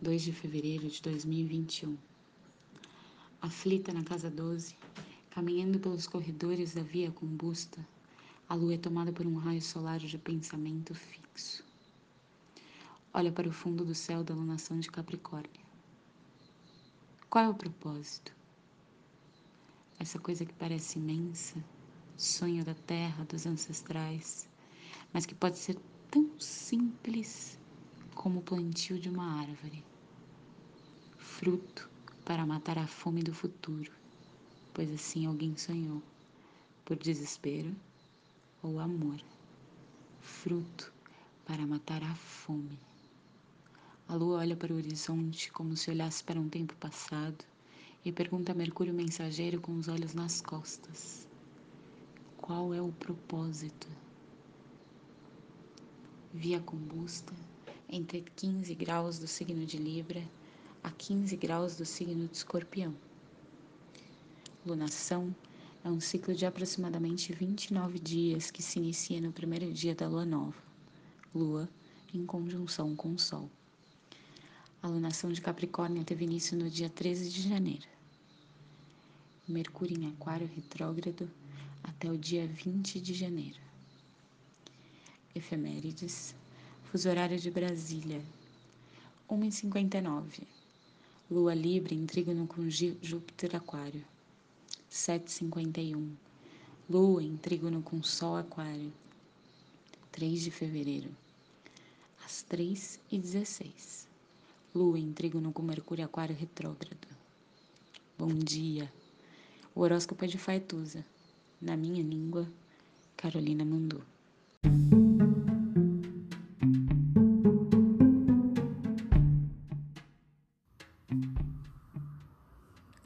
2 de fevereiro de 2021. Aflita na casa 12, caminhando pelos corredores da via combusta, a lua é tomada por um raio solar de pensamento fixo. Olha para o fundo do céu da lunação de Capricórnio. Qual é o propósito? Essa coisa que parece imensa, sonho da terra, dos ancestrais, mas que pode ser tão simples como o plantio de uma árvore. Fruto para matar a fome do futuro, pois assim alguém sonhou, por desespero ou amor. Fruto para matar a fome. A lua olha para o horizonte como se olhasse para um tempo passado e pergunta a Mercúrio mensageiro com os olhos nas costas: Qual é o propósito? Via combusta entre 15 graus do signo de Libra a 15 graus do signo de Escorpião. Lunação é um ciclo de aproximadamente 29 dias que se inicia no primeiro dia da lua nova, lua em conjunção com o Sol. A lunação de Capricórnio teve início no dia 13 de janeiro. Mercúrio em Aquário retrógrado até o dia 20 de janeiro. Efemérides, fuso horário de Brasília, 1h59. Lua Libra em trígono com Júpiter Aquário, 7h51. Lua em trígono com Sol Aquário, 3 de fevereiro, às 3h16. Lua em trígono com Mercúrio Aquário retrógrado. Bom dia. O horóscopo é de Faetusa. Na minha língua, Carolina Mandu.